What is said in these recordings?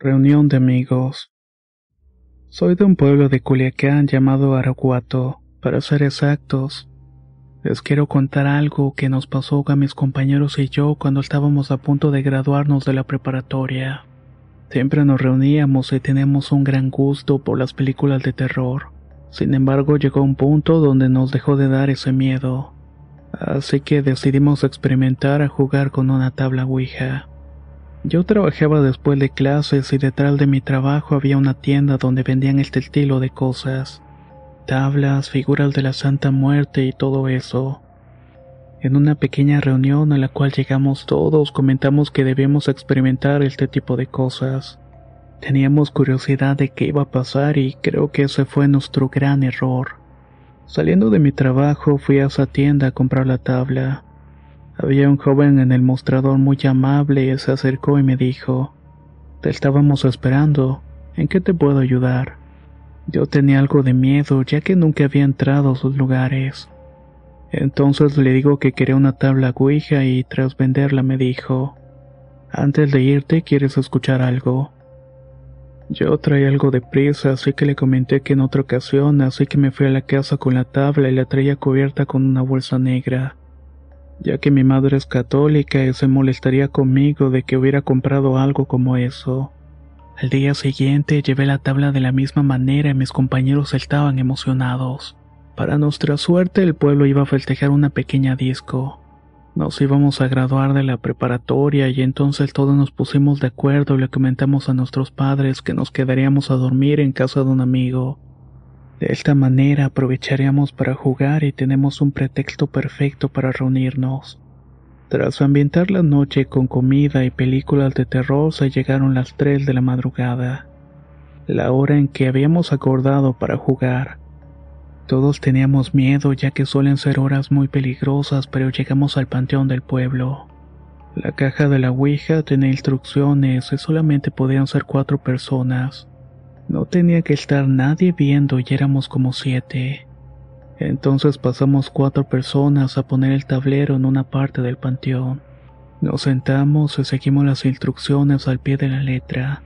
Reunión de amigos. Soy de un pueblo de Culiacán llamado Araguato, para ser exactos. Les quiero contar algo que nos pasó a mis compañeros y yo cuando estábamos a punto de graduarnos de la preparatoria. Siempre nos reuníamos y teníamos un gran gusto por las películas de terror. Sin embargo, llegó un punto donde nos dejó de dar ese miedo. Así que decidimos experimentar a jugar con una tabla Ouija. Yo trabajaba después de clases y detrás de mi trabajo había una tienda donde vendían este estilo de cosas. Tablas, figuras de la Santa Muerte y todo eso. En una pequeña reunión a la cual llegamos todos comentamos que debíamos experimentar este tipo de cosas. Teníamos curiosidad de qué iba a pasar y creo que ese fue nuestro gran error. Saliendo de mi trabajo fui a esa tienda a comprar la tabla. Había un joven en el mostrador muy amable se acercó y me dijo, Te estábamos esperando, ¿en qué te puedo ayudar? Yo tenía algo de miedo ya que nunca había entrado a sus lugares. Entonces le digo que quería una tabla Ouija y tras venderla me dijo, Antes de irte, ¿quieres escuchar algo? Yo traía algo de prisa, así que le comenté que en otra ocasión, así que me fui a la casa con la tabla y la traía cubierta con una bolsa negra ya que mi madre es católica y se molestaría conmigo de que hubiera comprado algo como eso. Al día siguiente llevé la tabla de la misma manera y mis compañeros estaban emocionados. Para nuestra suerte el pueblo iba a festejar una pequeña disco. Nos íbamos a graduar de la preparatoria y entonces todos nos pusimos de acuerdo y le comentamos a nuestros padres que nos quedaríamos a dormir en casa de un amigo. De esta manera aprovecharíamos para jugar y tenemos un pretexto perfecto para reunirnos. Tras ambientar la noche con comida y películas de terror se llegaron las 3 de la madrugada, la hora en que habíamos acordado para jugar. Todos teníamos miedo ya que suelen ser horas muy peligrosas, pero llegamos al panteón del pueblo. La caja de la Ouija tenía instrucciones y solamente podían ser cuatro personas. No tenía que estar nadie viendo y éramos como siete. Entonces pasamos cuatro personas a poner el tablero en una parte del panteón. Nos sentamos y seguimos las instrucciones al pie de la letra.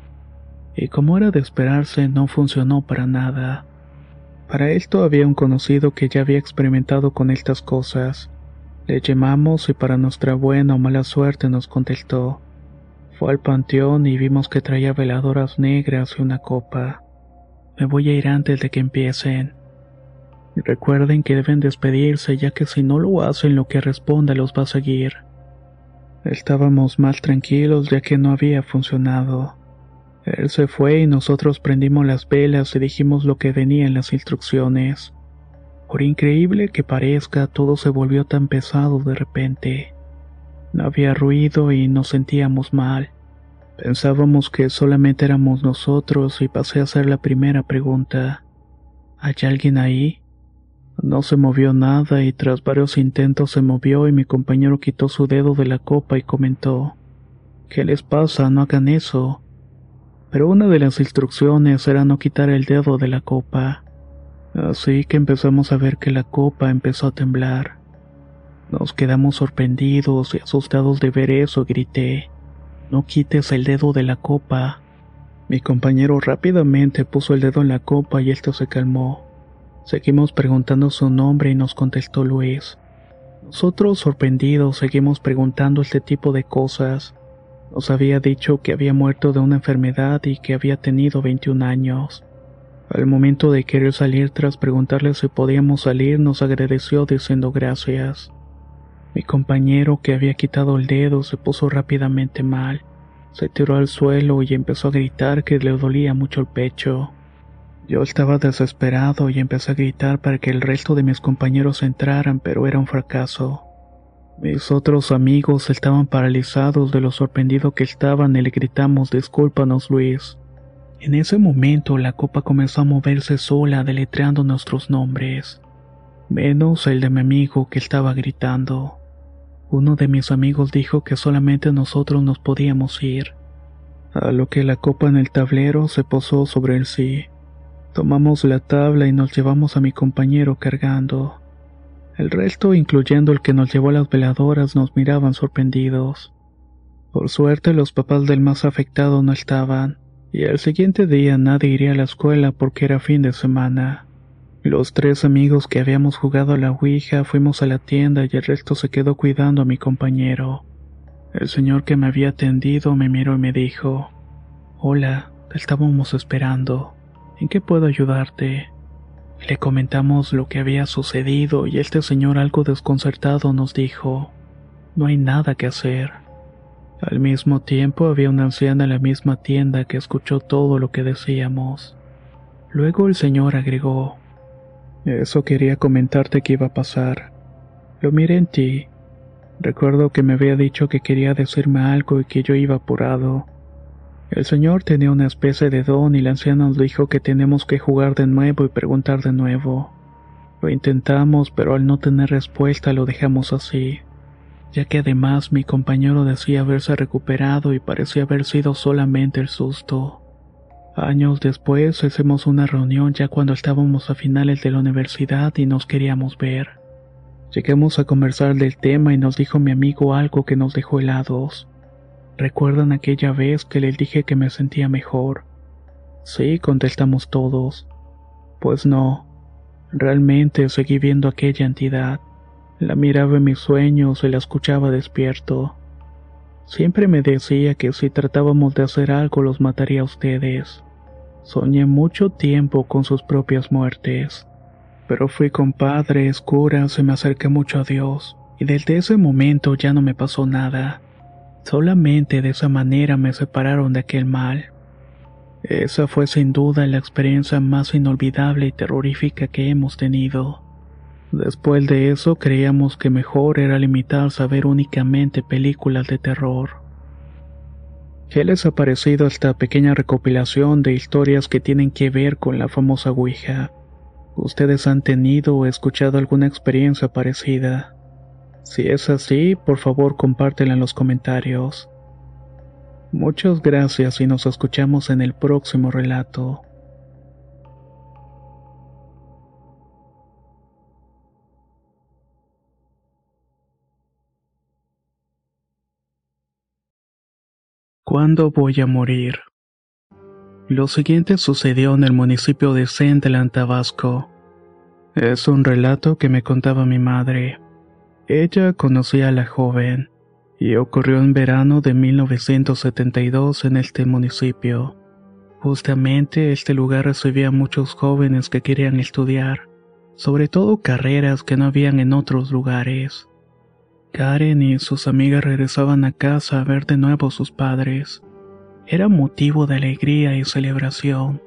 Y como era de esperarse, no funcionó para nada. Para esto había un conocido que ya había experimentado con estas cosas. Le llamamos y para nuestra buena o mala suerte nos contestó. Al panteón y vimos que traía veladoras negras y una copa. Me voy a ir antes de que empiecen. Recuerden que deben despedirse ya que si no lo hacen lo que responda los va a seguir. Estábamos más tranquilos ya que no había funcionado. Él se fue y nosotros prendimos las velas y dijimos lo que venía en las instrucciones. Por increíble que parezca, todo se volvió tan pesado de repente. No había ruido y nos sentíamos mal. Pensábamos que solamente éramos nosotros y pasé a hacer la primera pregunta. ¿Hay alguien ahí? No se movió nada y tras varios intentos se movió y mi compañero quitó su dedo de la copa y comentó, ¿Qué les pasa? No hagan eso. Pero una de las instrucciones era no quitar el dedo de la copa. Así que empezamos a ver que la copa empezó a temblar. Nos quedamos sorprendidos y asustados de ver eso, grité. No quites el dedo de la copa. Mi compañero rápidamente puso el dedo en la copa y esto se calmó. Seguimos preguntando su nombre y nos contestó Luis. Nosotros, sorprendidos, seguimos preguntando este tipo de cosas. Nos había dicho que había muerto de una enfermedad y que había tenido 21 años. Al momento de querer salir tras preguntarle si podíamos salir, nos agradeció diciendo gracias. Mi compañero que había quitado el dedo se puso rápidamente mal. Se tiró al suelo y empezó a gritar que le dolía mucho el pecho. Yo estaba desesperado y empecé a gritar para que el resto de mis compañeros entraran, pero era un fracaso. Mis otros amigos estaban paralizados de lo sorprendido que estaban y le gritamos discúlpanos Luis. En ese momento la copa comenzó a moverse sola deletreando nuestros nombres, menos el de mi amigo que estaba gritando. Uno de mis amigos dijo que solamente nosotros nos podíamos ir, a lo que la copa en el tablero se posó sobre el sí. Tomamos la tabla y nos llevamos a mi compañero cargando. El resto, incluyendo el que nos llevó las veladoras, nos miraban sorprendidos. Por suerte los papás del más afectado no estaban, y al siguiente día nadie iría a la escuela porque era fin de semana. Los tres amigos que habíamos jugado a la Ouija fuimos a la tienda y el resto se quedó cuidando a mi compañero. El señor que me había atendido me miró y me dijo, Hola, te estábamos esperando. ¿En qué puedo ayudarte? Le comentamos lo que había sucedido y este señor algo desconcertado nos dijo, no hay nada que hacer. Al mismo tiempo había una anciana en la misma tienda que escuchó todo lo que decíamos. Luego el señor agregó, eso quería comentarte que iba a pasar. Lo miré en ti. Recuerdo que me había dicho que quería decirme algo y que yo iba apurado. El señor tenía una especie de don y la anciana nos dijo que tenemos que jugar de nuevo y preguntar de nuevo. Lo intentamos, pero al no tener respuesta lo dejamos así, ya que además mi compañero decía haberse recuperado y parecía haber sido solamente el susto. Años después hicimos una reunión ya cuando estábamos a finales de la universidad y nos queríamos ver. Llegamos a conversar del tema y nos dijo mi amigo algo que nos dejó helados. ¿Recuerdan aquella vez que les dije que me sentía mejor? Sí, contestamos todos. Pues no. Realmente seguí viendo aquella entidad. La miraba en mis sueños y la escuchaba despierto. Siempre me decía que si tratábamos de hacer algo los mataría a ustedes. Soñé mucho tiempo con sus propias muertes. Pero fui con padres, curas y me acerqué mucho a Dios. Y desde ese momento ya no me pasó nada. Solamente de esa manera me separaron de aquel mal. Esa fue sin duda la experiencia más inolvidable y terrorífica que hemos tenido. Después de eso creíamos que mejor era limitarse a ver únicamente películas de terror. ¿Qué les ha parecido esta pequeña recopilación de historias que tienen que ver con la famosa Ouija? ¿Ustedes han tenido o escuchado alguna experiencia parecida? Si es así, por favor compártela en los comentarios. Muchas gracias y nos escuchamos en el próximo relato. ¿Cuándo voy a morir? Lo siguiente sucedió en el municipio de Centeland, Tabasco. Es un relato que me contaba mi madre. Ella conocía a la joven, y ocurrió en verano de 1972 en este municipio. Justamente este lugar recibía a muchos jóvenes que querían estudiar, sobre todo carreras que no habían en otros lugares. Karen y sus amigas regresaban a casa a ver de nuevo a sus padres. Era motivo de alegría y celebración.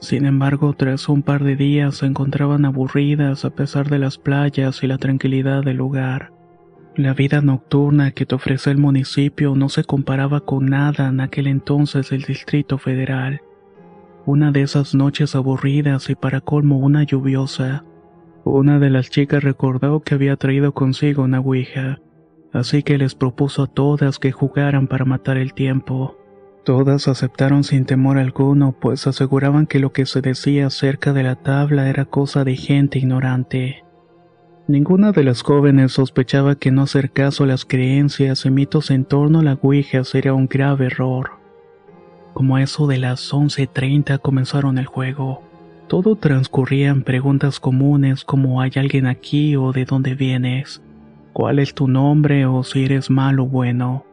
Sin embargo, tras un par de días se encontraban aburridas a pesar de las playas y la tranquilidad del lugar. La vida nocturna que te ofrece el municipio no se comparaba con nada en aquel entonces del Distrito Federal. Una de esas noches aburridas y para colmo una lluviosa, una de las chicas recordó que había traído consigo una ouija, así que les propuso a todas que jugaran para matar el tiempo. Todas aceptaron sin temor alguno, pues aseguraban que lo que se decía acerca de la tabla era cosa de gente ignorante. Ninguna de las jóvenes sospechaba que no hacer caso a las creencias y mitos en torno a la Ouija sería un grave error. Como eso de las 11.30 comenzaron el juego. Todo transcurría en preguntas comunes como ¿hay alguien aquí o de dónde vienes? ¿Cuál es tu nombre o si eres malo o bueno?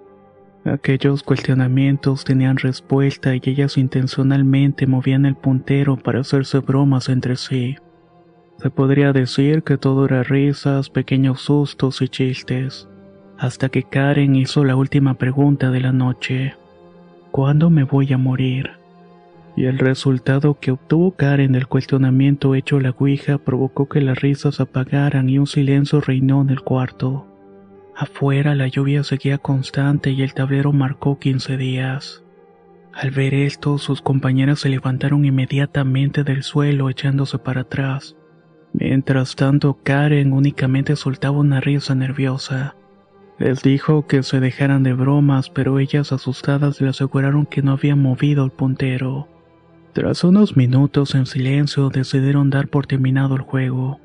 Aquellos cuestionamientos tenían respuesta y ellas intencionalmente movían el puntero para hacerse bromas entre sí. Se podría decir que todo era risas, pequeños sustos y chistes, hasta que Karen hizo la última pregunta de la noche. ¿cuándo me voy a morir? Y el resultado que obtuvo Karen del cuestionamiento hecho a la Ouija provocó que las risas apagaran y un silencio reinó en el cuarto. Afuera la lluvia seguía constante y el tablero marcó 15 días. Al ver esto, sus compañeras se levantaron inmediatamente del suelo echándose para atrás. Mientras tanto, Karen únicamente soltaba una risa nerviosa. Les dijo que se dejaran de bromas, pero ellas asustadas le aseguraron que no había movido el puntero. Tras unos minutos en silencio decidieron dar por terminado el juego.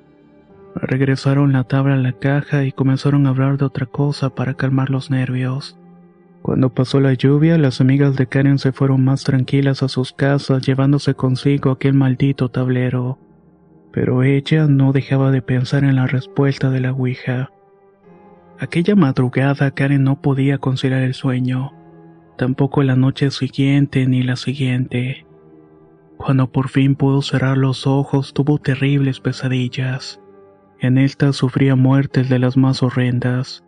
Regresaron la tabla a la caja y comenzaron a hablar de otra cosa para calmar los nervios. Cuando pasó la lluvia, las amigas de Karen se fueron más tranquilas a sus casas llevándose consigo aquel maldito tablero. Pero ella no dejaba de pensar en la respuesta de la Ouija. Aquella madrugada Karen no podía conciliar el sueño, tampoco la noche siguiente ni la siguiente. Cuando por fin pudo cerrar los ojos tuvo terribles pesadillas. En estas sufría muertes de las más horrendas.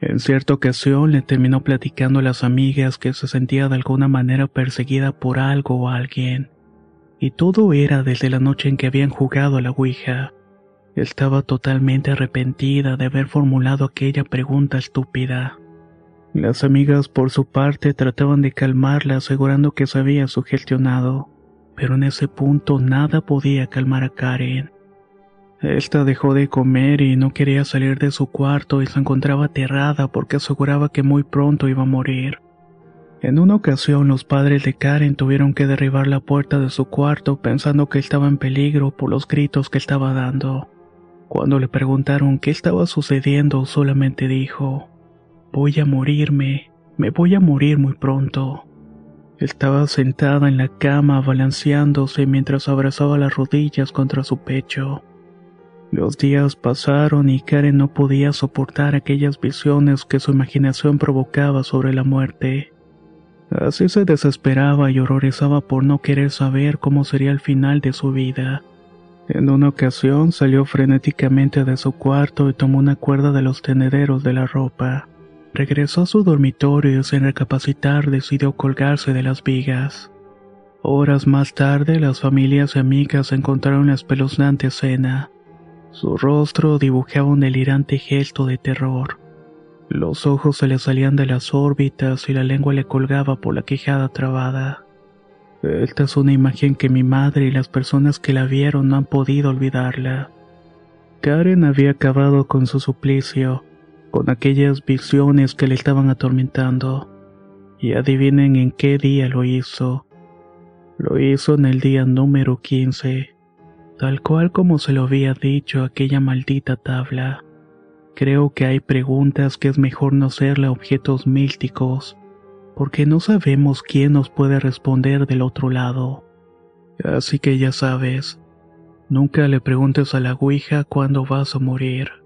En cierta ocasión le terminó platicando a las amigas que se sentía de alguna manera perseguida por algo o alguien. Y todo era desde la noche en que habían jugado a la Ouija. Estaba totalmente arrepentida de haber formulado aquella pregunta estúpida. Las amigas por su parte trataban de calmarla asegurando que se había sugestionado pero en ese punto nada podía calmar a Karen. Esta dejó de comer y no quería salir de su cuarto y se encontraba aterrada porque aseguraba que muy pronto iba a morir. En una ocasión los padres de Karen tuvieron que derribar la puerta de su cuarto pensando que estaba en peligro por los gritos que estaba dando. Cuando le preguntaron qué estaba sucediendo solamente dijo, voy a morirme, me voy a morir muy pronto. Estaba sentada en la cama balanceándose mientras abrazaba las rodillas contra su pecho. Los días pasaron y Karen no podía soportar aquellas visiones que su imaginación provocaba sobre la muerte. Así se desesperaba y horrorizaba por no querer saber cómo sería el final de su vida. En una ocasión salió frenéticamente de su cuarto y tomó una cuerda de los tenederos de la ropa. Regresó a su dormitorio y sin recapacitar decidió colgarse de las vigas. Horas más tarde las familias y amigas encontraron la espeluznante escena. Su rostro dibujaba un delirante gesto de terror. Los ojos se le salían de las órbitas y la lengua le colgaba por la quejada trabada. Esta es una imagen que mi madre y las personas que la vieron no han podido olvidarla. Karen había acabado con su suplicio con aquellas visiones que le estaban atormentando. Y adivinen en qué día lo hizo. Lo hizo en el día número 15, tal cual como se lo había dicho aquella maldita tabla. Creo que hay preguntas que es mejor no hacerle a objetos místicos, porque no sabemos quién nos puede responder del otro lado. Así que ya sabes, nunca le preguntes a la Ouija cuándo vas a morir.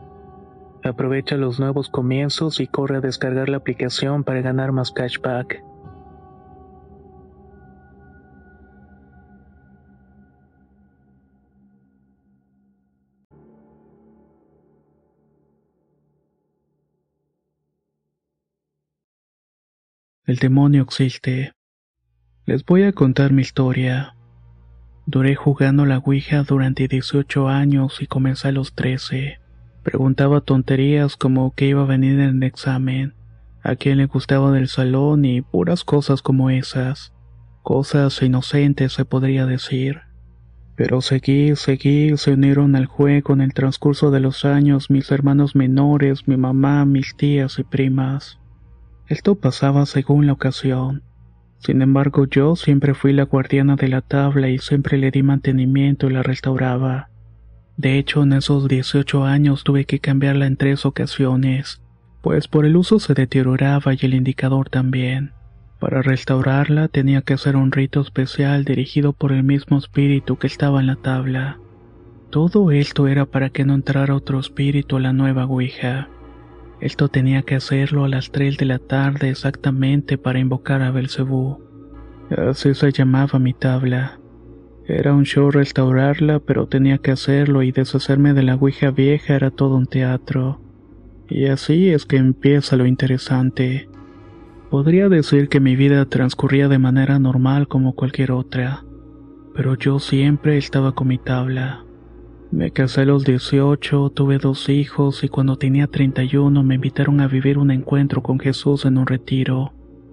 Aprovecha los nuevos comienzos y corre a descargar la aplicación para ganar más cashback. El demonio existe. Les voy a contar mi historia. Duré jugando la Ouija durante 18 años y comencé a los 13. Preguntaba tonterías como qué iba a venir en el examen, a quién le gustaba del salón y puras cosas como esas. Cosas inocentes se podría decir. Pero seguí, seguí, se unieron al juego en el transcurso de los años mis hermanos menores, mi mamá, mis tías y primas. Esto pasaba según la ocasión. Sin embargo, yo siempre fui la guardiana de la tabla y siempre le di mantenimiento y la restauraba. De hecho, en esos 18 años tuve que cambiarla en tres ocasiones, pues por el uso se deterioraba y el indicador también. Para restaurarla tenía que hacer un rito especial dirigido por el mismo espíritu que estaba en la tabla. Todo esto era para que no entrara otro espíritu a la nueva Ouija. Esto tenía que hacerlo a las 3 de la tarde exactamente para invocar a Belcebú. Así se llamaba mi tabla. Era un show restaurarla, pero tenía que hacerlo y deshacerme de la Ouija vieja era todo un teatro. Y así es que empieza lo interesante. Podría decir que mi vida transcurría de manera normal como cualquier otra, pero yo siempre estaba con mi tabla. Me casé a los 18, tuve dos hijos y cuando tenía 31 me invitaron a vivir un encuentro con Jesús en un retiro.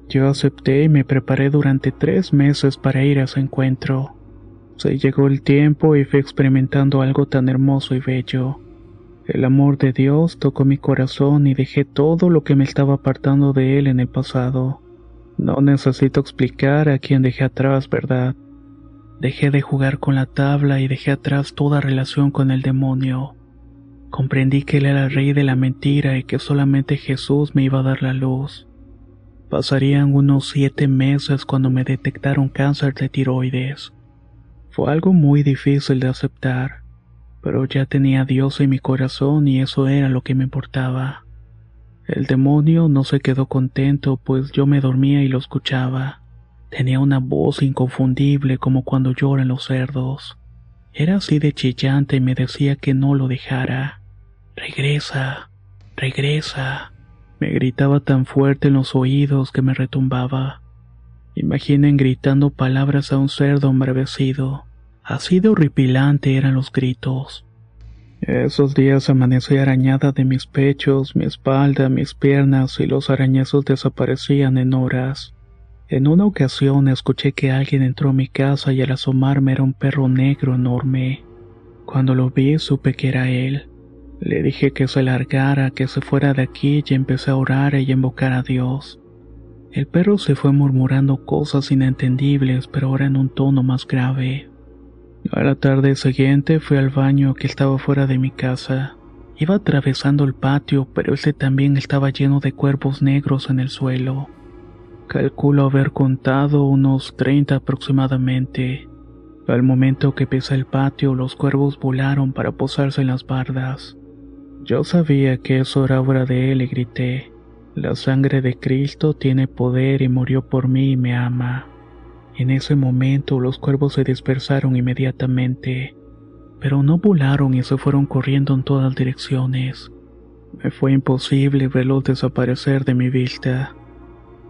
Yo acepté y me preparé durante tres meses para ir a ese encuentro. Se llegó el tiempo y fui experimentando algo tan hermoso y bello. El amor de Dios tocó mi corazón y dejé todo lo que me estaba apartando de Él en el pasado. No necesito explicar a quién dejé atrás, ¿verdad? Dejé de jugar con la tabla y dejé atrás toda relación con el demonio. Comprendí que Él era el rey de la mentira y que solamente Jesús me iba a dar la luz. Pasarían unos siete meses cuando me detectaron cáncer de tiroides. Fue algo muy difícil de aceptar, pero ya tenía a Dios en mi corazón y eso era lo que me importaba. El demonio no se quedó contento, pues yo me dormía y lo escuchaba. Tenía una voz inconfundible como cuando lloran los cerdos. Era así de chillante y me decía que no lo dejara. Regresa, regresa. Me gritaba tan fuerte en los oídos que me retumbaba Imaginen gritando palabras a un cerdo embravecido. Así de horripilante eran los gritos. Esos días amanecí arañada de mis pechos, mi espalda, mis piernas y los arañazos desaparecían en horas. En una ocasión escuché que alguien entró a mi casa y al asomarme era un perro negro enorme. Cuando lo vi supe que era él. Le dije que se largara, que se fuera de aquí y empecé a orar y a invocar a Dios. El perro se fue murmurando cosas inentendibles, pero ahora en un tono más grave. A la tarde siguiente fui al baño que estaba fuera de mi casa. Iba atravesando el patio, pero ese también estaba lleno de cuervos negros en el suelo. Calculo haber contado unos 30 aproximadamente. Al momento que pisé el patio, los cuervos volaron para posarse en las bardas. Yo sabía que eso era obra de él y grité. La sangre de Cristo tiene poder y murió por mí y me ama. En ese momento los cuervos se dispersaron inmediatamente, pero no volaron y se fueron corriendo en todas direcciones. Me fue imposible verlos desaparecer de mi vista.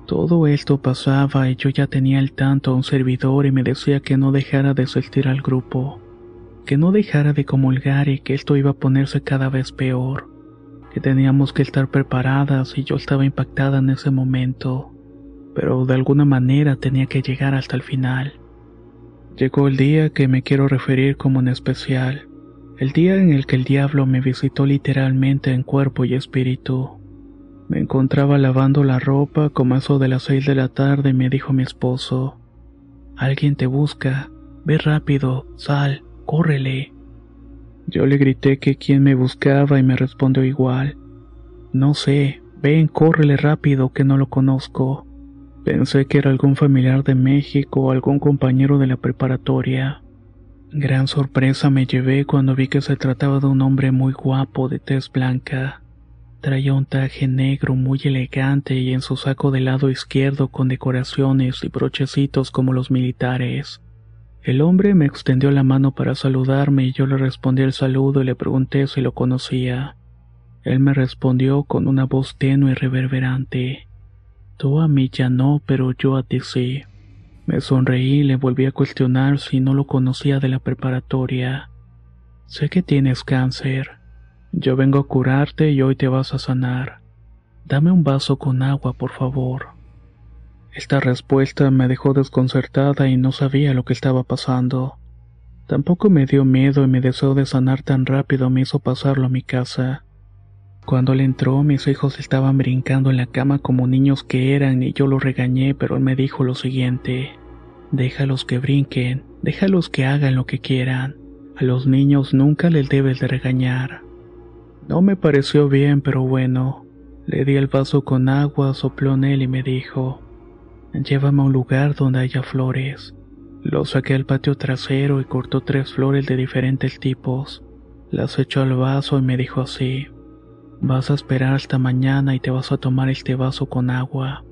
Todo esto pasaba y yo ya tenía al tanto a un servidor y me decía que no dejara de asistir al grupo, que no dejara de comulgar y que esto iba a ponerse cada vez peor, que teníamos que estar preparadas y yo estaba impactada en ese momento pero de alguna manera tenía que llegar hasta el final. Llegó el día que me quiero referir como en especial, el día en el que el diablo me visitó literalmente en cuerpo y espíritu. Me encontraba lavando la ropa como eso de las seis de la tarde me dijo mi esposo, Alguien te busca, ve rápido, sal, córrele. Yo le grité que quién me buscaba y me respondió igual, No sé, ven, córrele rápido que no lo conozco. Pensé que era algún familiar de México o algún compañero de la preparatoria. Gran sorpresa me llevé cuando vi que se trataba de un hombre muy guapo de tez blanca. Traía un traje negro muy elegante y en su saco del lado izquierdo con decoraciones y brochecitos como los militares. El hombre me extendió la mano para saludarme y yo le respondí el saludo y le pregunté si lo conocía. Él me respondió con una voz tenue y reverberante. Tú a mí ya no, pero yo a ti sí. Me sonreí y le volví a cuestionar si no lo conocía de la preparatoria. Sé que tienes cáncer. Yo vengo a curarte y hoy te vas a sanar. Dame un vaso con agua, por favor. Esta respuesta me dejó desconcertada y no sabía lo que estaba pasando. Tampoco me dio miedo y mi deseo de sanar tan rápido me hizo pasarlo a mi casa. Cuando él entró, mis hijos estaban brincando en la cama como niños que eran y yo los regañé, pero él me dijo lo siguiente. Déjalos que brinquen, déjalos que hagan lo que quieran. A los niños nunca les debes de regañar. No me pareció bien, pero bueno. Le di el vaso con agua, sopló en él y me dijo, llévame a un lugar donde haya flores. Lo saqué al patio trasero y cortó tres flores de diferentes tipos. Las echó al vaso y me dijo así, Vas a esperar hasta mañana y te vas a tomar este vaso con agua.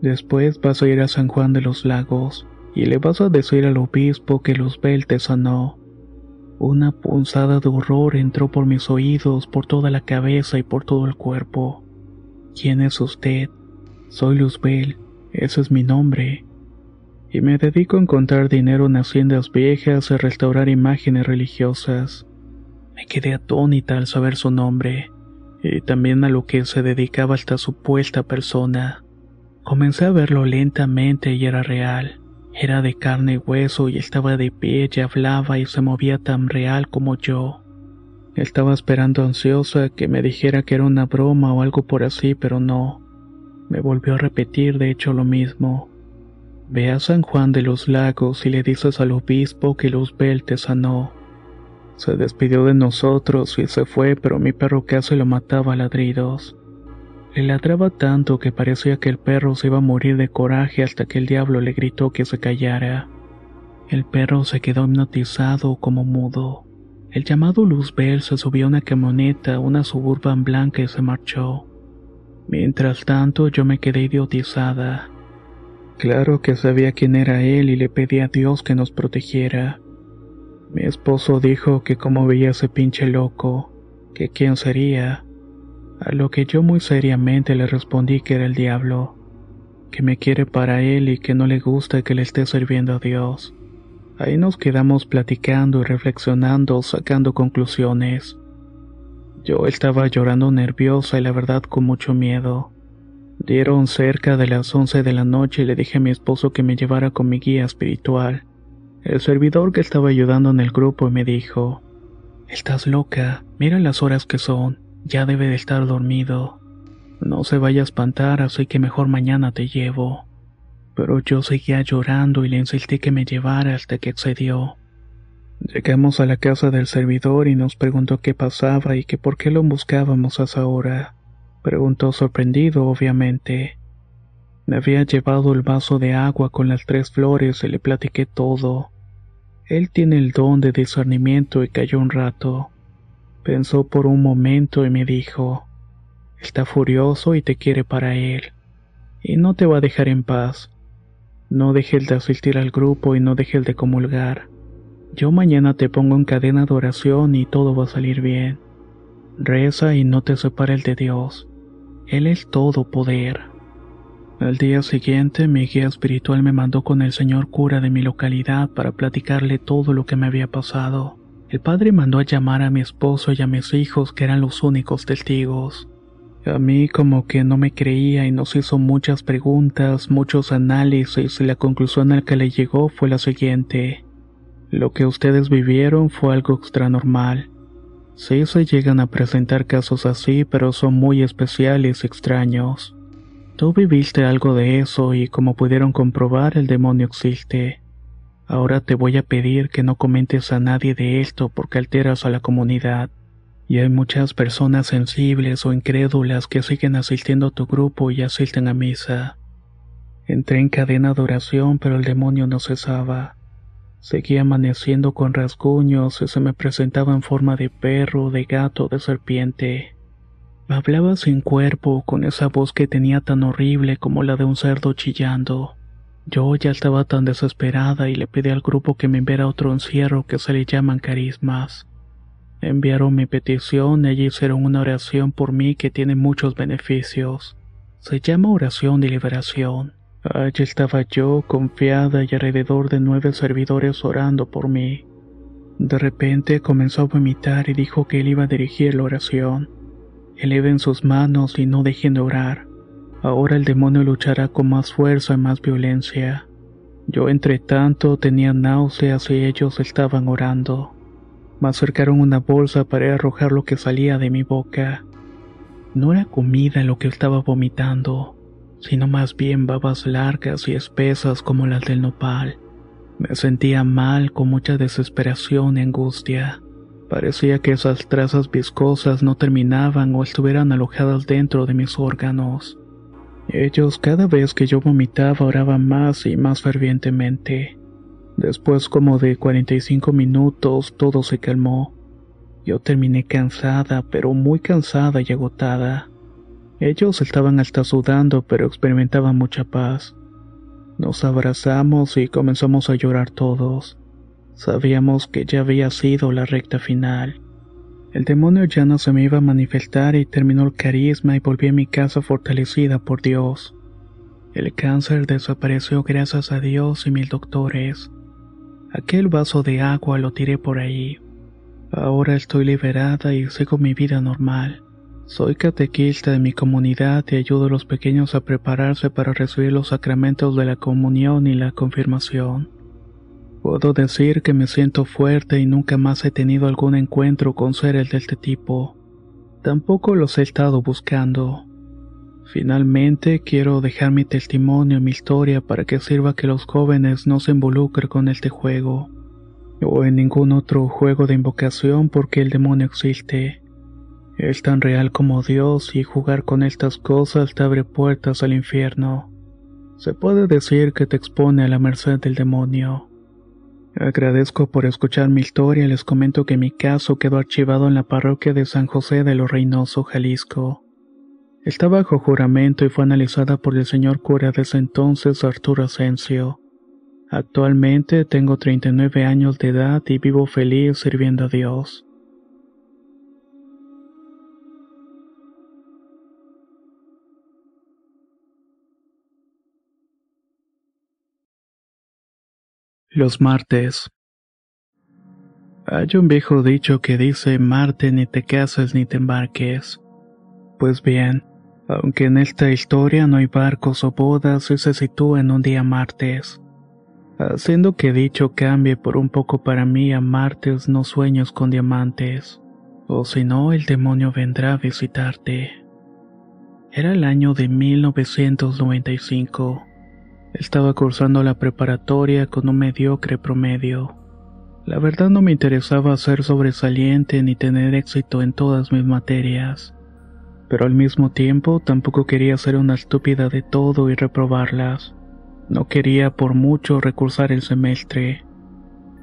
Después vas a ir a San Juan de los Lagos y le vas a decir al obispo que Luzbel te sanó. Una punzada de horror entró por mis oídos, por toda la cabeza y por todo el cuerpo. ¿Quién es usted? Soy Luzbel, ese es mi nombre. Y me dedico a encontrar dinero en haciendas viejas y restaurar imágenes religiosas. Me quedé atónita al saber su nombre y también a lo que se dedicaba esta supuesta persona. Comencé a verlo lentamente y era real. Era de carne y hueso y estaba de pie y hablaba y se movía tan real como yo. Estaba esperando ansiosa que me dijera que era una broma o algo por así, pero no. Me volvió a repetir de hecho lo mismo. Ve a San Juan de los Lagos y le dices al obispo que Luzbel te sanó. Se despidió de nosotros y se fue, pero mi perro casi lo mataba a ladridos. Le ladraba tanto que parecía que el perro se iba a morir de coraje hasta que el diablo le gritó que se callara. El perro se quedó hipnotizado como mudo. El llamado Luzbel se subió a una camioneta, una suburban blanca y se marchó. Mientras tanto yo me quedé idiotizada. Claro que sabía quién era él y le pedí a Dios que nos protegiera. Mi esposo dijo que como veía ese pinche loco, que quién sería, a lo que yo muy seriamente le respondí que era el diablo. que me quiere para él y que no le gusta que le esté sirviendo a Dios. Ahí nos quedamos platicando y reflexionando, sacando conclusiones. Yo estaba llorando nerviosa y la verdad con mucho miedo. Dieron cerca de las once de la noche y le dije a mi esposo que me llevara con mi guía espiritual, el servidor que estaba ayudando en el grupo, me dijo, Estás loca, mira las horas que son, ya debe de estar dormido. No se vaya a espantar, así que mejor mañana te llevo. Pero yo seguía llorando y le insistí que me llevara hasta que accedió. Llegamos a la casa del servidor y nos preguntó qué pasaba y que por qué lo buscábamos a esa hora. Preguntó sorprendido, obviamente. Me había llevado el vaso de agua con las tres flores y le platiqué todo. Él tiene el don de discernimiento y cayó un rato. Pensó por un momento y me dijo, está furioso y te quiere para él, y no te va a dejar en paz. No dejes de asistir al grupo y no dejes de comulgar. Yo mañana te pongo en cadena de oración y todo va a salir bien. Reza y no te separes de Dios. Él es todo poder. Al día siguiente, mi guía espiritual me mandó con el señor cura de mi localidad para platicarle todo lo que me había pasado. El padre mandó a llamar a mi esposo y a mis hijos, que eran los únicos testigos. A mí como que no me creía y nos hizo muchas preguntas, muchos análisis y la conclusión a la que le llegó fue la siguiente. Lo que ustedes vivieron fue algo extranormal. Sí se llegan a presentar casos así, pero son muy especiales y extraños. Tú viviste algo de eso y como pudieron comprobar el demonio existe. Ahora te voy a pedir que no comentes a nadie de esto porque alteras a la comunidad. Y hay muchas personas sensibles o incrédulas que siguen asistiendo a tu grupo y asisten a misa. Entré en cadena de oración pero el demonio no cesaba. Seguía amaneciendo con rasguños y se me presentaba en forma de perro, de gato, de serpiente. Hablaba sin cuerpo, con esa voz que tenía tan horrible como la de un cerdo chillando. Yo ya estaba tan desesperada y le pedí al grupo que me enviara otro encierro que se le llaman carismas. Enviaron mi petición y allí hicieron una oración por mí que tiene muchos beneficios. Se llama oración de liberación. Allí estaba yo, confiada y alrededor de nueve servidores orando por mí. De repente comenzó a vomitar y dijo que él iba a dirigir la oración. Eleven sus manos y no dejen de orar. Ahora el demonio luchará con más fuerza y más violencia. Yo entre tanto tenía náuseas y ellos estaban orando. Me acercaron una bolsa para arrojar lo que salía de mi boca. No era comida lo que estaba vomitando sino más bien babas largas y espesas como las del nopal. Me sentía mal con mucha desesperación y angustia. Parecía que esas trazas viscosas no terminaban o estuvieran alojadas dentro de mis órganos. Ellos cada vez que yo vomitaba oraban más y más fervientemente. Después como de 45 minutos todo se calmó. Yo terminé cansada, pero muy cansada y agotada. Ellos estaban hasta sudando, pero experimentaban mucha paz. Nos abrazamos y comenzamos a llorar todos. Sabíamos que ya había sido la recta final. El demonio ya no se me iba a manifestar y terminó el carisma y volví a mi casa fortalecida por Dios. El cáncer desapareció gracias a Dios y mil doctores. Aquel vaso de agua lo tiré por ahí. Ahora estoy liberada y sigo mi vida normal. Soy catequista de mi comunidad y ayudo a los pequeños a prepararse para recibir los sacramentos de la comunión y la confirmación. Puedo decir que me siento fuerte y nunca más he tenido algún encuentro con seres de este tipo. Tampoco los he estado buscando. Finalmente quiero dejar mi testimonio y mi historia para que sirva que los jóvenes no se involucren con este juego o en ningún otro juego de invocación porque el demonio existe. Es tan real como Dios y jugar con estas cosas te abre puertas al infierno. Se puede decir que te expone a la merced del demonio. Agradezco por escuchar mi historia les comento que mi caso quedó archivado en la parroquia de San José de los Reynoso, Jalisco. Está bajo juramento y fue analizada por el señor cura desde entonces Arturo Asensio. Actualmente tengo 39 años de edad y vivo feliz sirviendo a Dios. Los martes. Hay un viejo dicho que dice Marte ni te cases ni te embarques. Pues bien, aunque en esta historia no hay barcos o bodas, se sitúa en un día martes. Haciendo que dicho cambie por un poco para mí a martes no sueños con diamantes. O si no, el demonio vendrá a visitarte. Era el año de 1995. Estaba cursando la preparatoria con un mediocre promedio. La verdad no me interesaba ser sobresaliente ni tener éxito en todas mis materias, pero al mismo tiempo tampoco quería ser una estúpida de todo y reprobarlas. No quería por mucho recursar el semestre.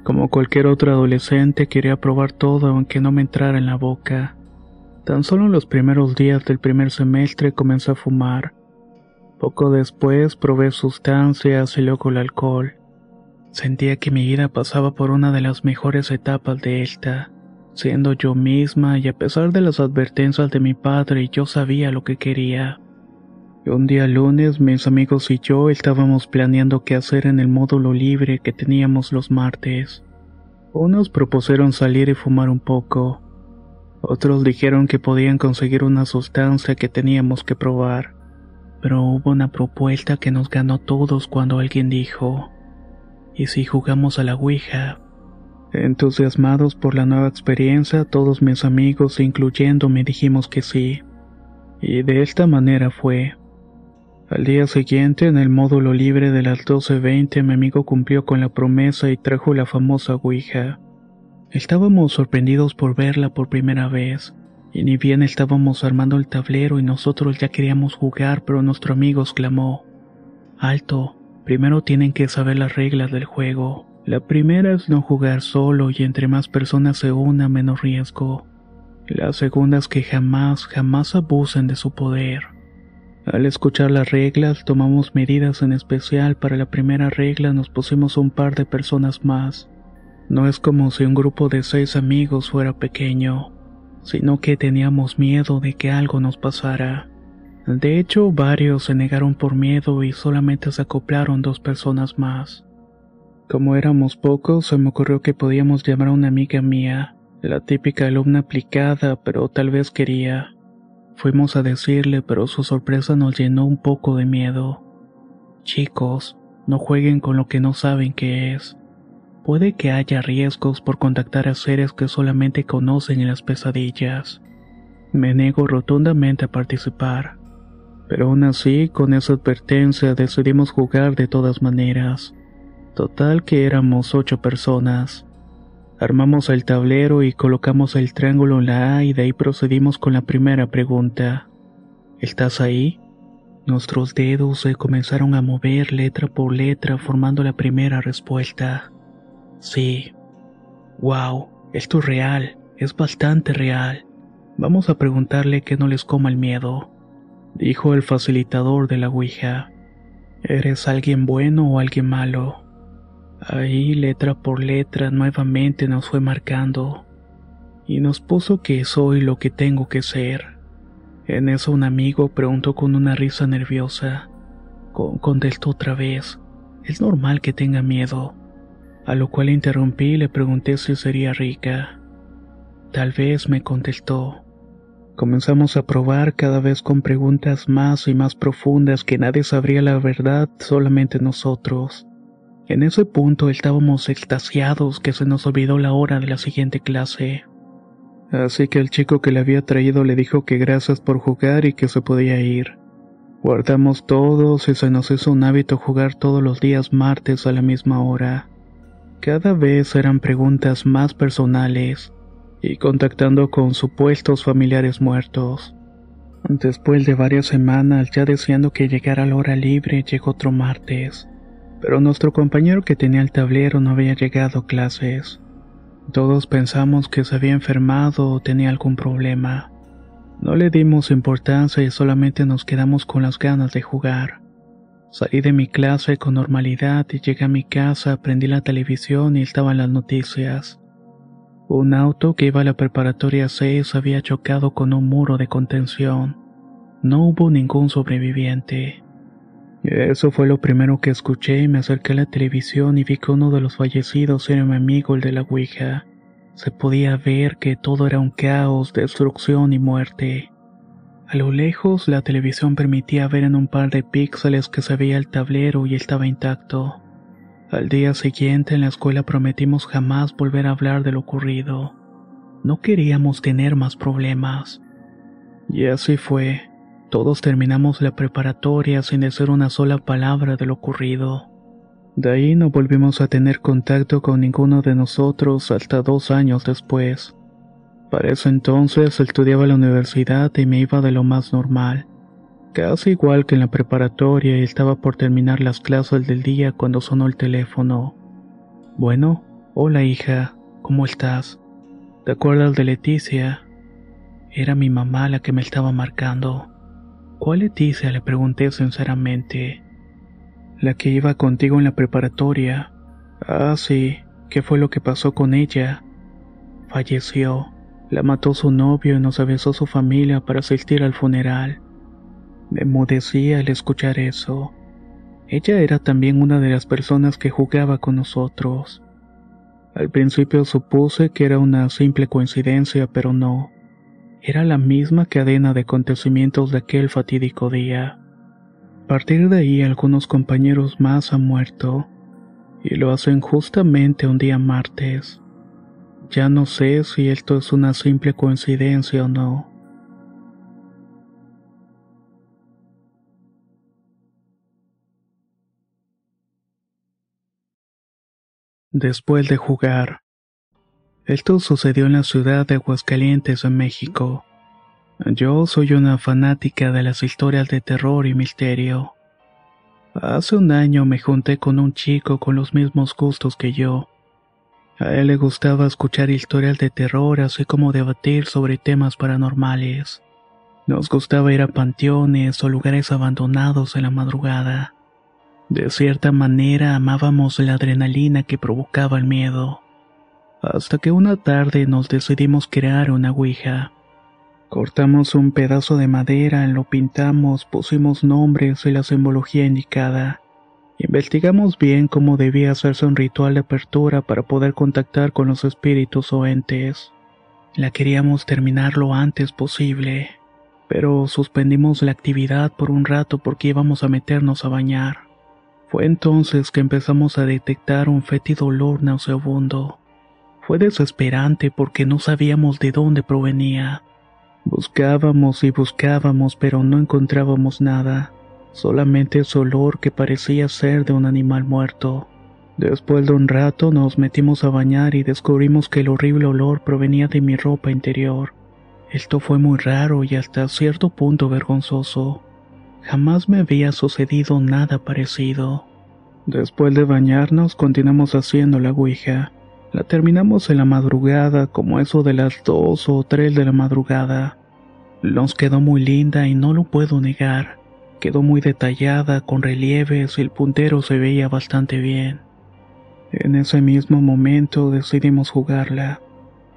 Como cualquier otro adolescente quería probar todo aunque no me entrara en la boca. Tan solo en los primeros días del primer semestre comencé a fumar. Poco después probé sustancias y luego el alcohol. Sentía que mi vida pasaba por una de las mejores etapas de esta, siendo yo misma y a pesar de las advertencias de mi padre yo sabía lo que quería. Un día lunes mis amigos y yo estábamos planeando qué hacer en el módulo libre que teníamos los martes. Unos propusieron salir y fumar un poco. Otros dijeron que podían conseguir una sustancia que teníamos que probar. Pero hubo una propuesta que nos ganó todos cuando alguien dijo, ¿y si jugamos a la Ouija? Entusiasmados por la nueva experiencia, todos mis amigos, incluyéndome, dijimos que sí. Y de esta manera fue. Al día siguiente, en el módulo libre de las 12.20, mi amigo cumplió con la promesa y trajo la famosa Ouija. Estábamos sorprendidos por verla por primera vez, y ni bien estábamos armando el tablero y nosotros ya queríamos jugar, pero nuestro amigo exclamó, Alto, primero tienen que saber las reglas del juego. La primera es no jugar solo y entre más personas se una menos riesgo. La segunda es que jamás, jamás abusen de su poder. Al escuchar las reglas, tomamos medidas en especial. Para la primera regla nos pusimos un par de personas más. No es como si un grupo de seis amigos fuera pequeño, sino que teníamos miedo de que algo nos pasara. De hecho, varios se negaron por miedo y solamente se acoplaron dos personas más. Como éramos pocos, se me ocurrió que podíamos llamar a una amiga mía, la típica alumna aplicada, pero tal vez quería. Fuimos a decirle, pero su sorpresa nos llenó un poco de miedo. Chicos, no jueguen con lo que no saben qué es. Puede que haya riesgos por contactar a seres que solamente conocen en las pesadillas. Me nego rotundamente a participar. Pero aún así, con esa advertencia decidimos jugar de todas maneras. Total que éramos ocho personas. Armamos el tablero y colocamos el triángulo en la A y de ahí procedimos con la primera pregunta. ¿Estás ahí? Nuestros dedos se comenzaron a mover letra por letra formando la primera respuesta. Sí. Wow, esto es real, es bastante real. Vamos a preguntarle que no les coma el miedo, dijo el facilitador de la Ouija. ¿Eres alguien bueno o alguien malo? Ahí, letra por letra, nuevamente nos fue marcando, y nos puso que soy lo que tengo que ser. En eso un amigo preguntó con una risa nerviosa. Con contestó otra vez, es normal que tenga miedo. A lo cual interrumpí y le pregunté si sería rica. Tal vez me contestó. Comenzamos a probar cada vez con preguntas más y más profundas que nadie sabría la verdad, solamente nosotros. En ese punto estábamos extasiados que se nos olvidó la hora de la siguiente clase. Así que el chico que le había traído le dijo que gracias por jugar y que se podía ir. Guardamos todos y se nos hizo un hábito jugar todos los días martes a la misma hora. Cada vez eran preguntas más personales y contactando con supuestos familiares muertos. Después de varias semanas ya deseando que llegara la hora libre, llegó otro martes pero nuestro compañero que tenía el tablero no había llegado a clases. Todos pensamos que se había enfermado o tenía algún problema. No le dimos importancia y solamente nos quedamos con las ganas de jugar. Salí de mi clase con normalidad y llegué a mi casa, prendí la televisión y estaban las noticias. Un auto que iba a la preparatoria 6 había chocado con un muro de contención. No hubo ningún sobreviviente. Eso fue lo primero que escuché me acerqué a la televisión y vi que uno de los fallecidos era mi amigo el de la Ouija. Se podía ver que todo era un caos, destrucción y muerte. A lo lejos la televisión permitía ver en un par de píxeles que se veía el tablero y estaba intacto. Al día siguiente en la escuela prometimos jamás volver a hablar de lo ocurrido. No queríamos tener más problemas. Y así fue. Todos terminamos la preparatoria sin decir una sola palabra de lo ocurrido. De ahí no volvimos a tener contacto con ninguno de nosotros hasta dos años después. Para ese entonces estudiaba la universidad y me iba de lo más normal. Casi igual que en la preparatoria y estaba por terminar las clases del día cuando sonó el teléfono. Bueno, hola hija, ¿cómo estás? ¿Te acuerdas de Leticia? Era mi mamá la que me estaba marcando. ¿Cuál Leticia? le pregunté sinceramente. La que iba contigo en la preparatoria. Ah, sí. ¿Qué fue lo que pasó con ella? Falleció. La mató su novio y nos avisó su familia para asistir al funeral. Me emudecí al escuchar eso. Ella era también una de las personas que jugaba con nosotros. Al principio supuse que era una simple coincidencia, pero no. Era la misma cadena de acontecimientos de aquel fatídico día. A partir de ahí algunos compañeros más han muerto, y lo hacen justamente un día martes. Ya no sé si esto es una simple coincidencia o no. Después de jugar. Esto sucedió en la ciudad de Aguascalientes, en México. Yo soy una fanática de las historias de terror y misterio. Hace un año me junté con un chico con los mismos gustos que yo. A él le gustaba escuchar historias de terror así como debatir sobre temas paranormales. Nos gustaba ir a panteones o lugares abandonados en la madrugada. De cierta manera amábamos la adrenalina que provocaba el miedo hasta que una tarde nos decidimos crear una ouija. Cortamos un pedazo de madera, lo pintamos, pusimos nombres y la simbología indicada. Investigamos bien cómo debía hacerse un ritual de apertura para poder contactar con los espíritus o entes. La queríamos terminar lo antes posible, pero suspendimos la actividad por un rato porque íbamos a meternos a bañar. Fue entonces que empezamos a detectar un fétido olor nauseabundo. Fue desesperante porque no sabíamos de dónde provenía. Buscábamos y buscábamos pero no encontrábamos nada, solamente ese olor que parecía ser de un animal muerto. Después de un rato nos metimos a bañar y descubrimos que el horrible olor provenía de mi ropa interior. Esto fue muy raro y hasta cierto punto vergonzoso. Jamás me había sucedido nada parecido. Después de bañarnos continuamos haciendo la ouija. La terminamos en la madrugada, como eso de las dos o tres de la madrugada. Nos quedó muy linda y no lo puedo negar. Quedó muy detallada, con relieves y el puntero se veía bastante bien. En ese mismo momento decidimos jugarla.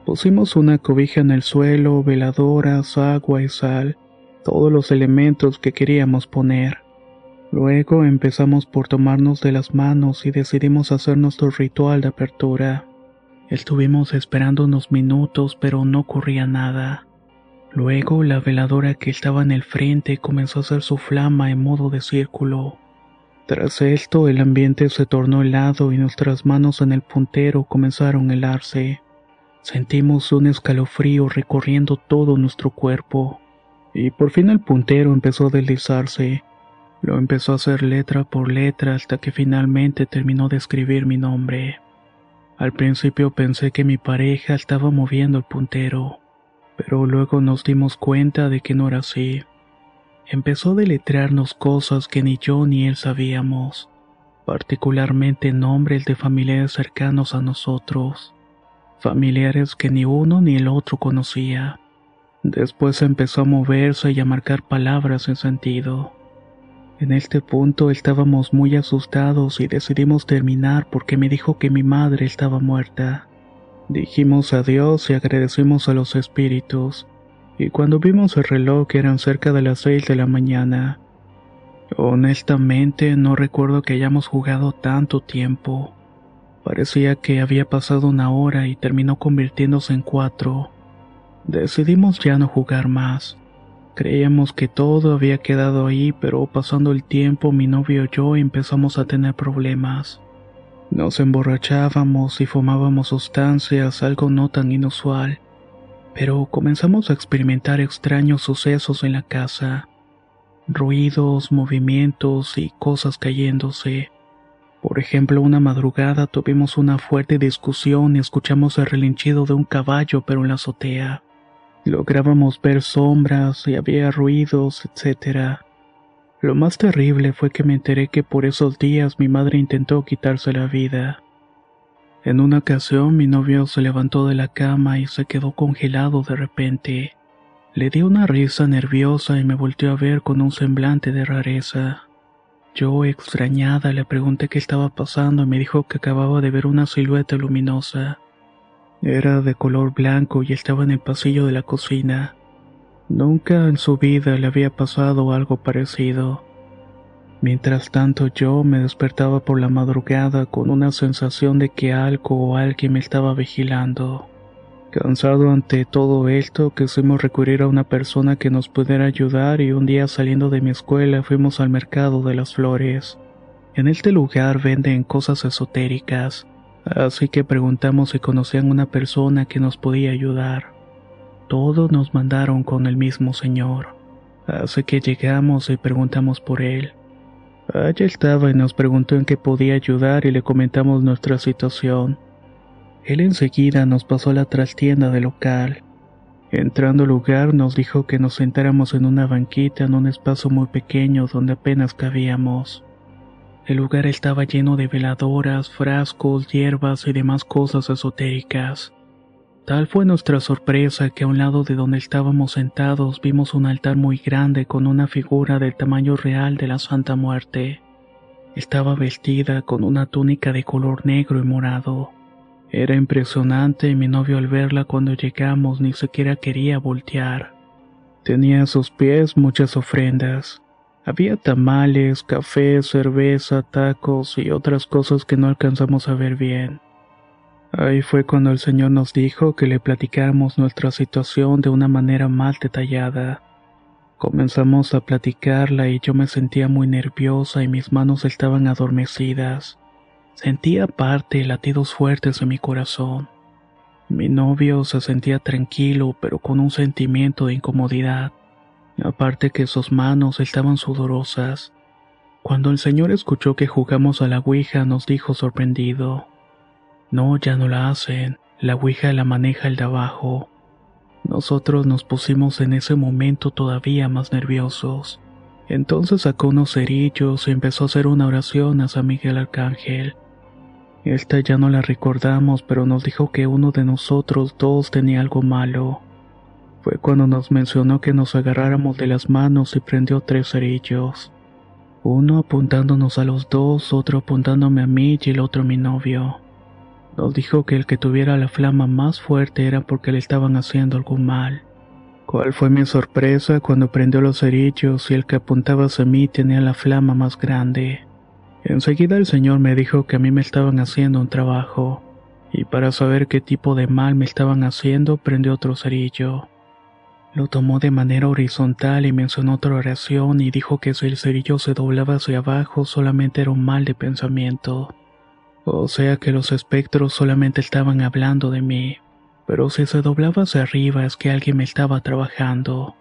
Pusimos una cobija en el suelo, veladoras, agua y sal, todos los elementos que queríamos poner. Luego empezamos por tomarnos de las manos y decidimos hacer nuestro ritual de apertura. Estuvimos esperando unos minutos, pero no ocurría nada. Luego la veladora que estaba en el frente comenzó a hacer su flama en modo de círculo. Tras esto el ambiente se tornó helado y nuestras manos en el puntero comenzaron a helarse. Sentimos un escalofrío recorriendo todo nuestro cuerpo. Y por fin el puntero empezó a deslizarse. Lo empezó a hacer letra por letra hasta que finalmente terminó de escribir mi nombre. Al principio pensé que mi pareja estaba moviendo el puntero, pero luego nos dimos cuenta de que no era así. Empezó a deletrearnos cosas que ni yo ni él sabíamos, particularmente nombres de familiares cercanos a nosotros, familiares que ni uno ni el otro conocía. Después empezó a moverse y a marcar palabras en sentido. En este punto estábamos muy asustados y decidimos terminar porque me dijo que mi madre estaba muerta. Dijimos adiós y agradecimos a los espíritus, y cuando vimos el reloj eran cerca de las seis de la mañana. Honestamente, no recuerdo que hayamos jugado tanto tiempo. Parecía que había pasado una hora y terminó convirtiéndose en cuatro. Decidimos ya no jugar más. Creíamos que todo había quedado ahí, pero pasando el tiempo mi novio y yo empezamos a tener problemas. Nos emborrachábamos y fumábamos sustancias, algo no tan inusual, pero comenzamos a experimentar extraños sucesos en la casa. Ruidos, movimientos y cosas cayéndose. Por ejemplo, una madrugada tuvimos una fuerte discusión y escuchamos el relinchido de un caballo pero en la azotea. Lográbamos ver sombras y había ruidos, etc. Lo más terrible fue que me enteré que por esos días mi madre intentó quitarse la vida. En una ocasión mi novio se levantó de la cama y se quedó congelado de repente. Le di una risa nerviosa y me volteó a ver con un semblante de rareza. Yo, extrañada, le pregunté qué estaba pasando y me dijo que acababa de ver una silueta luminosa. Era de color blanco y estaba en el pasillo de la cocina. Nunca en su vida le había pasado algo parecido. Mientras tanto yo me despertaba por la madrugada con una sensación de que algo o alguien me estaba vigilando. Cansado ante todo esto, quisimos recurrir a una persona que nos pudiera ayudar y un día saliendo de mi escuela fuimos al mercado de las flores. En este lugar venden cosas esotéricas Así que preguntamos si conocían una persona que nos podía ayudar. Todos nos mandaron con el mismo señor. Así que llegamos y preguntamos por él. Allí estaba y nos preguntó en qué podía ayudar y le comentamos nuestra situación. Él enseguida nos pasó a la trastienda del local. Entrando al lugar nos dijo que nos sentáramos en una banquita en un espacio muy pequeño donde apenas cabíamos. El lugar estaba lleno de veladoras, frascos, hierbas y demás cosas esotéricas. Tal fue nuestra sorpresa que a un lado de donde estábamos sentados vimos un altar muy grande con una figura del tamaño real de la Santa Muerte. Estaba vestida con una túnica de color negro y morado. Era impresionante y mi novio al verla cuando llegamos ni siquiera quería voltear. Tenía a sus pies muchas ofrendas, había tamales, café, cerveza, tacos y otras cosas que no alcanzamos a ver bien. Ahí fue cuando el Señor nos dijo que le platicáramos nuestra situación de una manera más detallada. Comenzamos a platicarla y yo me sentía muy nerviosa y mis manos estaban adormecidas. Sentía aparte latidos fuertes en mi corazón. Mi novio se sentía tranquilo pero con un sentimiento de incomodidad aparte que sus manos estaban sudorosas. Cuando el señor escuchó que jugamos a la Ouija nos dijo sorprendido, No, ya no la hacen, la Ouija la maneja el de abajo. Nosotros nos pusimos en ese momento todavía más nerviosos. Entonces sacó unos cerillos y empezó a hacer una oración a San Miguel Arcángel. Esta ya no la recordamos, pero nos dijo que uno de nosotros dos tenía algo malo. Fue cuando nos mencionó que nos agarráramos de las manos y prendió tres cerillos. Uno apuntándonos a los dos, otro apuntándome a mí y el otro a mi novio. Nos dijo que el que tuviera la flama más fuerte era porque le estaban haciendo algún mal. ¿Cuál fue mi sorpresa cuando prendió los cerillos y el que apuntaba hacia mí tenía la flama más grande? Enseguida el señor me dijo que a mí me estaban haciendo un trabajo, y para saber qué tipo de mal me estaban haciendo prendió otro cerillo. Lo tomó de manera horizontal y mencionó otra oración y dijo que si el cerillo se doblaba hacia abajo solamente era un mal de pensamiento. O sea que los espectros solamente estaban hablando de mí. Pero si se doblaba hacia arriba es que alguien me estaba trabajando.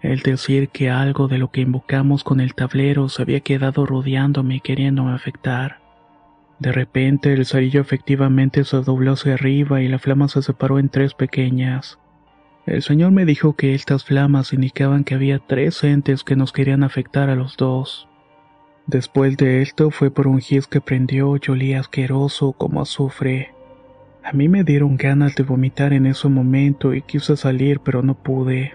El decir que algo de lo que invocamos con el tablero se había quedado rodeándome y queriéndome afectar. De repente el cerillo efectivamente se dobló hacia arriba y la flama se separó en tres pequeñas. El Señor me dijo que estas flamas indicaban que había tres entes que nos querían afectar a los dos. Después de esto fue por un gis que prendió y olía asqueroso como azufre. A mí me dieron ganas de vomitar en ese momento y quise salir pero no pude.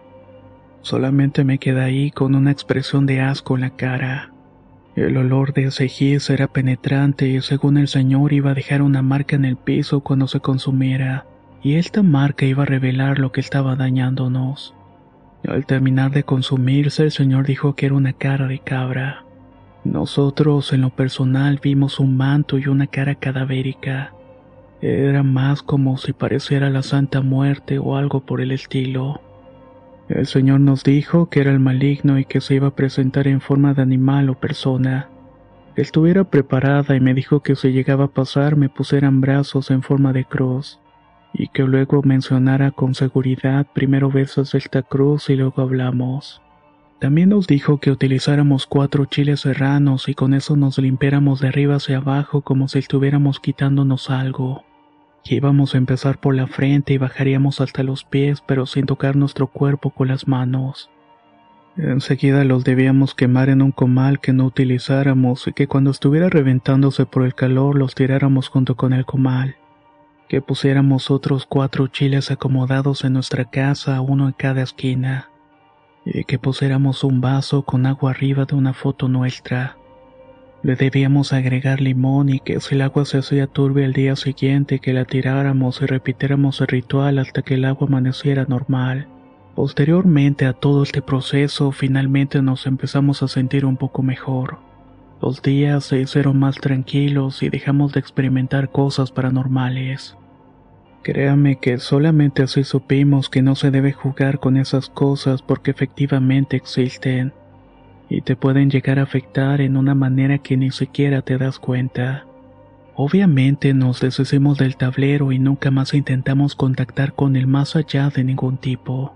Solamente me quedé ahí con una expresión de asco en la cara. El olor de ese gis era penetrante y según el señor iba a dejar una marca en el piso cuando se consumiera y esta marca iba a revelar lo que estaba dañándonos. Al terminar de consumirse, el señor dijo que era una cara de cabra. Nosotros en lo personal vimos un manto y una cara cadavérica. Era más como si pareciera la Santa Muerte o algo por el estilo. El Señor nos dijo que era el maligno y que se iba a presentar en forma de animal o persona. Estuviera preparada y me dijo que si llegaba a pasar me pusieran brazos en forma de cruz y que luego mencionara con seguridad primero besas esta cruz y luego hablamos. También nos dijo que utilizáramos cuatro chiles serranos y con eso nos limpiáramos de arriba hacia abajo como si estuviéramos quitándonos algo. Que íbamos a empezar por la frente y bajaríamos hasta los pies pero sin tocar nuestro cuerpo con las manos. Enseguida los debíamos quemar en un comal que no utilizáramos y que cuando estuviera reventándose por el calor los tiráramos junto con el comal que pusiéramos otros cuatro chiles acomodados en nuestra casa, uno en cada esquina, y que pusiéramos un vaso con agua arriba de una foto nuestra. Le debíamos agregar limón y que si el agua se hacía turbia el día siguiente que la tiráramos y repitiéramos el ritual hasta que el agua amaneciera normal. Posteriormente a todo este proceso, finalmente nos empezamos a sentir un poco mejor. Los días se hicieron más tranquilos y dejamos de experimentar cosas paranormales. Créame que solamente así supimos que no se debe jugar con esas cosas porque efectivamente existen y te pueden llegar a afectar en una manera que ni siquiera te das cuenta. Obviamente nos deshicimos del tablero y nunca más intentamos contactar con el más allá de ningún tipo.